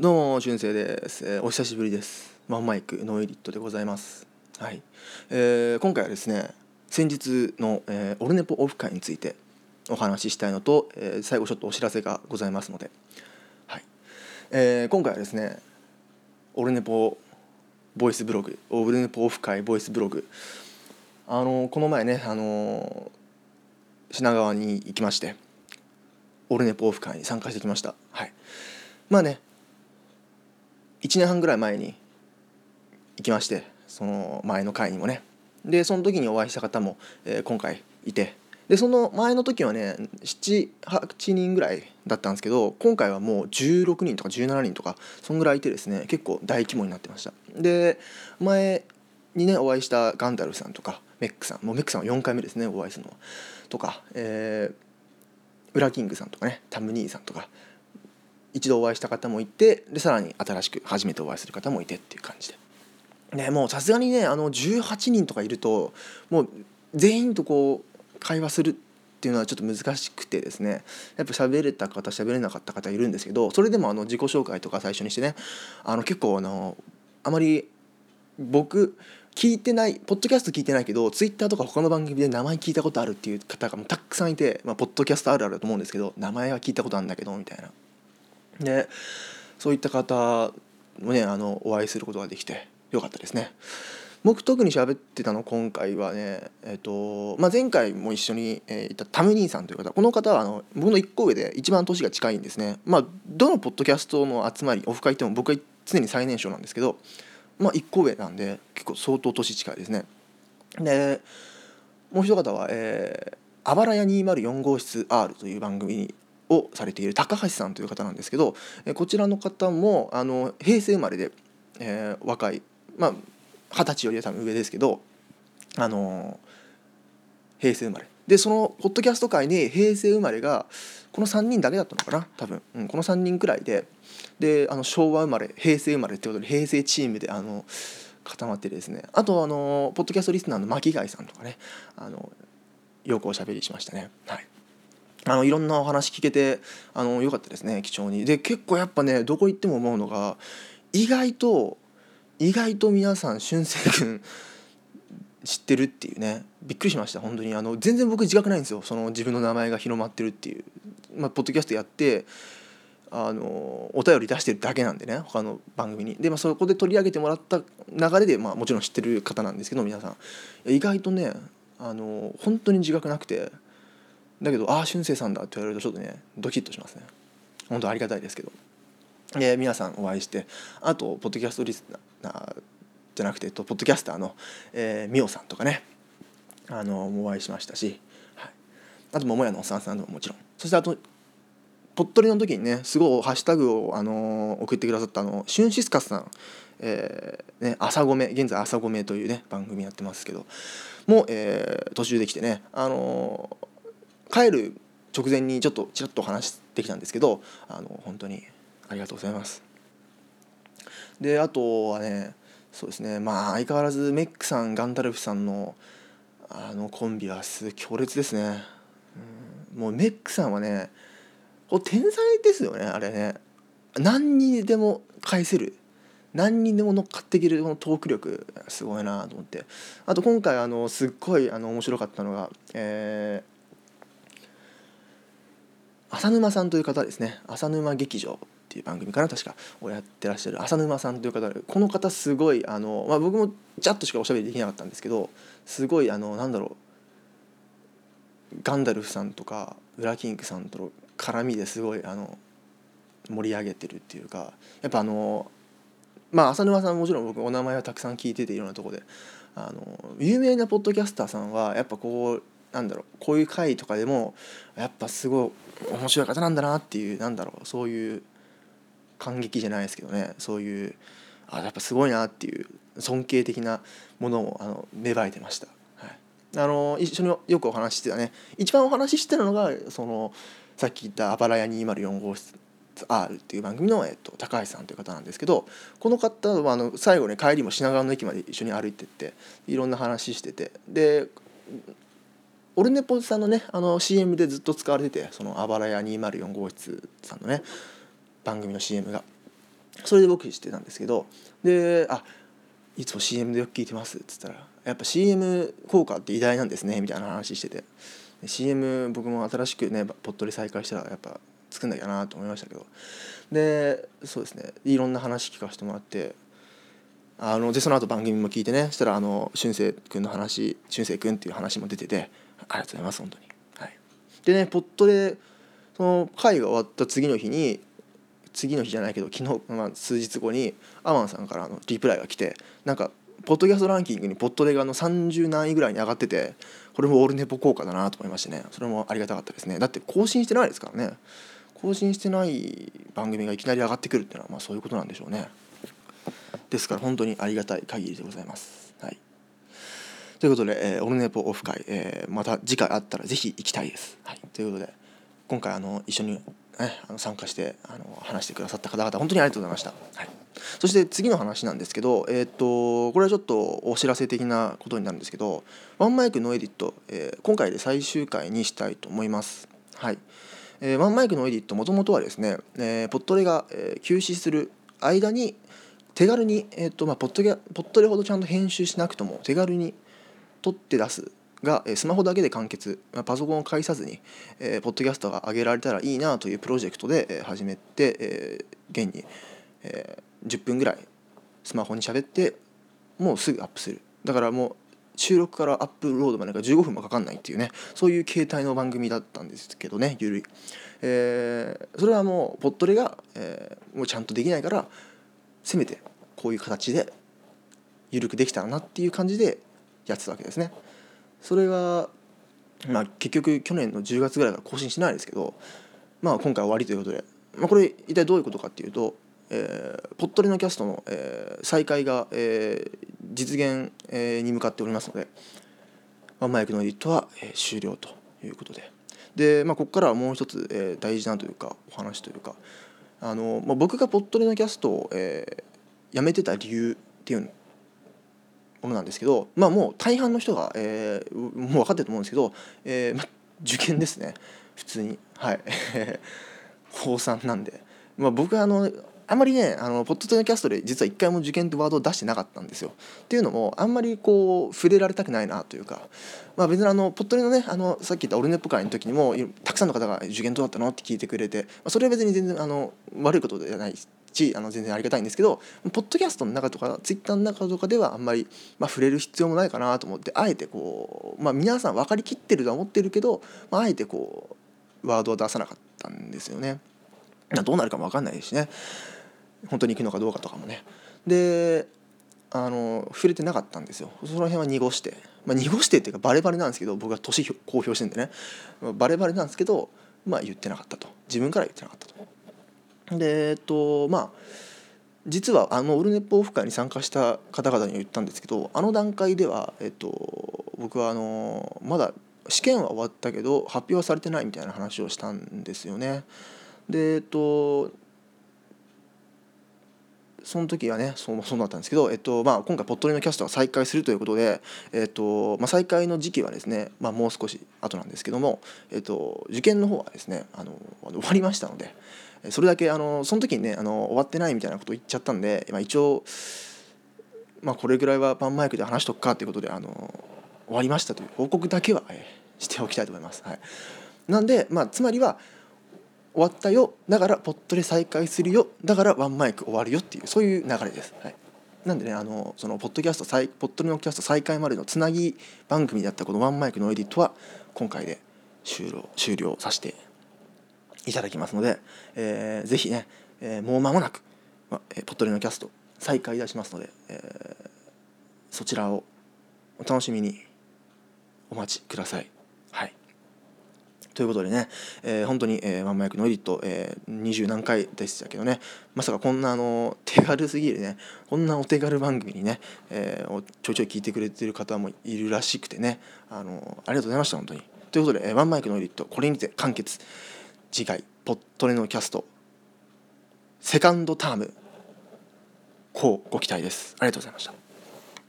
どうも、俊生です、えー、お久しぶりです。ワンマイクノイリットでございます。はい。えー、今回はですね、先日の、えー、オルネポオフ会についてお話ししたいのと、えー、最後ちょっとお知らせがございますので、はい。えー、今回はですね、オルネポボイスブログ、オルネポオフ会ボイスブログ、あのこの前ね、あの品川に行きまして、オルネポオフ会に参加してきました。はい。まあね、1年半ぐらい前に行きましてその前の回にもね。でその時にお会いした方も、えー、今回いて。でその前の時はね78人ぐらいだったんですけど今回はもう16人とか17人とかそんぐらいいてですね結構大規模になってました。で前にねお会いしたガンダルフさんとかメックさんもうメックさんは4回目ですねお会いするのは。とか、えー、ウラキングさんとかねタム兄さんとか一度お会いした方もいてでさらに新しく初めてお会いする方もいてっていう感じで。ね、もうさすがにねあの18人とかいるともう全員とこう会話するっていうのはちょっと難しくてですねやっぱ喋れた方喋れなかった方いるんですけどそれでもあの自己紹介とか最初にしてねあの結構あのあまり僕聞いてないポッドキャスト聞いてないけどツイッターとか他の番組で名前聞いたことあるっていう方がもうたくさんいて、まあ、ポッドキャストあるあるだと思うんですけど名前は聞いたことあるんだけどみたいなでそういった方もねあのお会いすることができてよかったですね。僕特に喋ってたの今回はね、えーとまあ、前回も一緒に、えー、いたタム兄さんという方この方はあの僕の1個上で一番年が近いんですね。まあ、どのポッドキャストの集まりオフ会行っても僕は常に最年少なんですけど、まあ、1個上なんで結構相当年近いですね。でもう一方は、えー、あばらや204号室 R という番組にをされている高橋さんという方なんですけどこちらの方もあの平成生まれで、えー、若いまあ二十歳よりは多分上ですけどあの平成生まれ。でそのポッドキャスト界に平成生まれがこの3人だけだったのかな多分、うん、この3人くらいで。であの昭和生まれ平成生まれってことで平成チームであの固まってですね。あとあのポッドキャストリスナーの巻貝さんとかねあのよくおしゃべりしましたね。はい。あのいろんなお話聞けてあのよかったですね貴重に。で結構やっぱねどこ行っても思うのが意外と意外と皆さん俊く君知ってるっていうね。びっくりしました本当に。あの全然僕自覚ないんですよ。その自分の名前が広まってるっていう、まあ、ポッドキャストやってあのお便り出してるだけなんでね他の番組に。で、まあ、そこで取り上げてもらった流れで、まあ、もちろん知ってる方なんですけど皆さん。意外とねあの本当に自覚なくてだけどああ俊生さんだって言われるとちょっとねドキッとしますね。本当ありがたいですけど。で皆さんお会いしてあとポッドキャストリスナーじゃなくて、えっと、ポッドキャスターの、えー、ミオさんとかね。あのお会いしましたし、はい、あと桃屋のおっさんさんでももちろん。そしてあと鳥取の時にねすごいハッシュタグを、あの送ってくださったあのシュンシスカスさん、えーね、朝ごめ現在朝ごめというね番組やってますけど。もう、えー、途中で来てね、あの帰る直前にちょっとちらっとお話してきたんですけどあの本当にありがとうございます。であとはねそうですねまあ相変わらずメックさんガンダルフさんのあのコンビはす強烈ですね、うん、もうメックさんはね天才ですよねあれね。何にでも返せる。何にでも乗っかっていけるこのトーク力。すごいなと思って。あと今回あのすっごいあの面白かったのが、え浅沼さんという方ですね。浅沼劇場っていう番組かな確かをやってらっしゃる。浅沼さんという方この方すごいあの、まあ、僕もちゃっとしかおしゃべりできなかったんですけどすごいあのなんだろう。ガンダルフさんとかウラキングさんとの絡みですごいあの盛り上げてるっていうかやっぱあのまあ浅沼さんもちろん僕お名前はたくさん聞いてていろんなとこであの有名なポッドキャスターさんはやっぱこうなんだろうこういう回とかでもやっぱすごい面白い方なんだなっていうなんだろうそういう感激じゃないですけどねそういうあやっぱすごいなっていう尊敬的なものもあの芽生えてました。はい、あの一緒によくお話ししてたね一番お話ししてたのがそのさっき言った「あばらや204号室 R」っていう番組の、えっと、高橋さんという方なんですけどこの方はあの最後ね帰りも品川の駅まで一緒に歩いてっていろんな話しててでオルネポさんのねあの CM でずっと使われててそのあばらや204号室さんのね番組の CM が。それで僕知ってたんですけどで「あいつも CM でよく聞いてます」っつったら「やっぱ CM 効果って偉大なんですね」みたいな話してて。CM 僕も新しくねポットで再開したらやっぱ作んなきゃなと思いましたけど。でそうですね。いろんな話聞かせてもらってあのでその後番組も聞いてね。そしたらあの俊く君の話俊く君っていう話も出ててありがとうございます本当に。はい、でねポットでその会が終わった次の日に次の日じゃないけど昨日、まあ、数日後にアマンさんからのリプライが来てなんかポッドキャストランキングにポットレがの30何位ぐらいに上がっててこれもオールネポ効果だなと思いましてね。それもありがたかったですね。だって更新してないですからね。更新してない番組がいきなり上がってくるっていうのはまあそういうことなんでしょうね。ですから本当にありがたい限りでございます。ということで、えー、オルネポオフ会、えー、また次回あったらぜひ行きたいです。はい、ということで今回あの一緒に、ね、あの参加してあの話してくださった方々本当にありがとうございました。はい、そして次の話なんですけど、えー、っとこれはちょっとお知らせ的なことになるんですけどワンマイクのエディット、えー、今回で最終回にしたいと思います。はいえー、ワンマイクのエディットもともとはですね、えー、ポットレが、えー、休止する間に手軽に、えーとまあ、ポッドキャポットレほどちゃんと編集しなくとも手軽に撮って出すが、スマホだけで完結、パソコンを介さずに、えー、ポッドキャストが上げられたらいいなというプロジェクトで、え、始めて、えー、現に、えー、10分ぐらいスマホに喋ってもうすぐアップする。だからもう収録からアップロードまでが15分もかかんないっていうね。そういう形態の番組だったんですけどねゆるい、えー、それはもうポットレが、えー、もうちゃんとできないからせめてこういう形で緩くできたらなっていう感じでやってたわけですね。それが、まあ、結局去年の10月ぐらいから更新しないですけど、まあ、今回終わりということで、まあ、これ一体どういうことかっていうと、えー、ポットレのキャストの、えー、再開が、えー、実現、えー、に向かっておりますのでワンマイクのエディットは、えー、終了ということでで、まあ、ここからはもう一つ、えー、大事なというかお話というかあの、まあ、僕がポットレのキャストを、えー、やめてた理由っていうものなんですけど、まあ、もう大半の人が、えー、もう分かってると思うんですけど、えーまあ、受験ですね。普通に。はい。高3なんで、まあ、僕はあのあんまりねあのポッドキャストで実は一回も受験ってワードを出してなかったんですよ。っていうのもあんまりこう触れられたくないなというか、まあ、別にあのポッドレのねあのさっき言ったオルネッポ会の時にもたくさんの方が「受験どうだったの?」って聞いてくれて、まあ、それは別に全然あの悪いことではないしあの全然ありがたいんですけどポッドキャストの中とかツイッターの中とかではあんまり、まあ、触れる必要もないかなと思ってあえてこう、まあ、皆さん分かりきってるとは思ってるけど、まあ、あえてこうワードを出さなかったんですよね。どうなるかも分かんないですしね。本当に行くのかどうかとかもね。であの触れてなかったんですよ。その辺は濁して、まあ、濁してっていうかバレバレなんですけど僕は年公表してんでね。まバレバレなんですけどまあ言ってなかったと。自分から言ってなかったと。でえっとまあ実はあのオルネポオフ会に参加した方々に言ったんですけどあの段階では、えっと、僕はあのまだ試験は終わったけど発表はされてないみたいな話をしたんですよね。でえっとその時はねそうそうだったんですけど、えっとまあ、今回ポットレのキャストが再開するということで、えっとまあ、再開の時期はですね、まあ、もう少し後なんですけども、えっと、受験の方はですねあの終わりましたのでそれだけあのその時にねあの終わってないみたいなこと言っちゃったんで、まあ、一応、まあ、これぐらいはパンマイクで話しとくかということであの終わりましたという報告だけは、えしておきたいと思います。はい、なんで、まあ、つまりは終わったよだからポットで再開するよだからワンマイク終わるよっていうそういう流れです。はいなんでねあのそのポッドキャスト再ポッドのキャスト再開までのつなぎ番組だったこのワンマイクのエディットは今回で終了終了させていただきますので、えー、ぜひね、えー、もう間もなく、まえポッドレのキャスト再開いたしますので、えー、そちらをお楽しみにお待ちください。はいということでね、えー、本当に、えー、ワンマイクのエディット、えー、20何回でしたけどねまさかこんなあの手軽すぎるねこんなお手軽番組にね、えー、ちょいちょい聞いてくれてる方もいるらしくてねあのありがとうございました本当に。ということで、えー、ワンマイクのエディットこれにて完結次回ポットレのキャスト。セカンドターム。こうご期待です。ありがとうございました。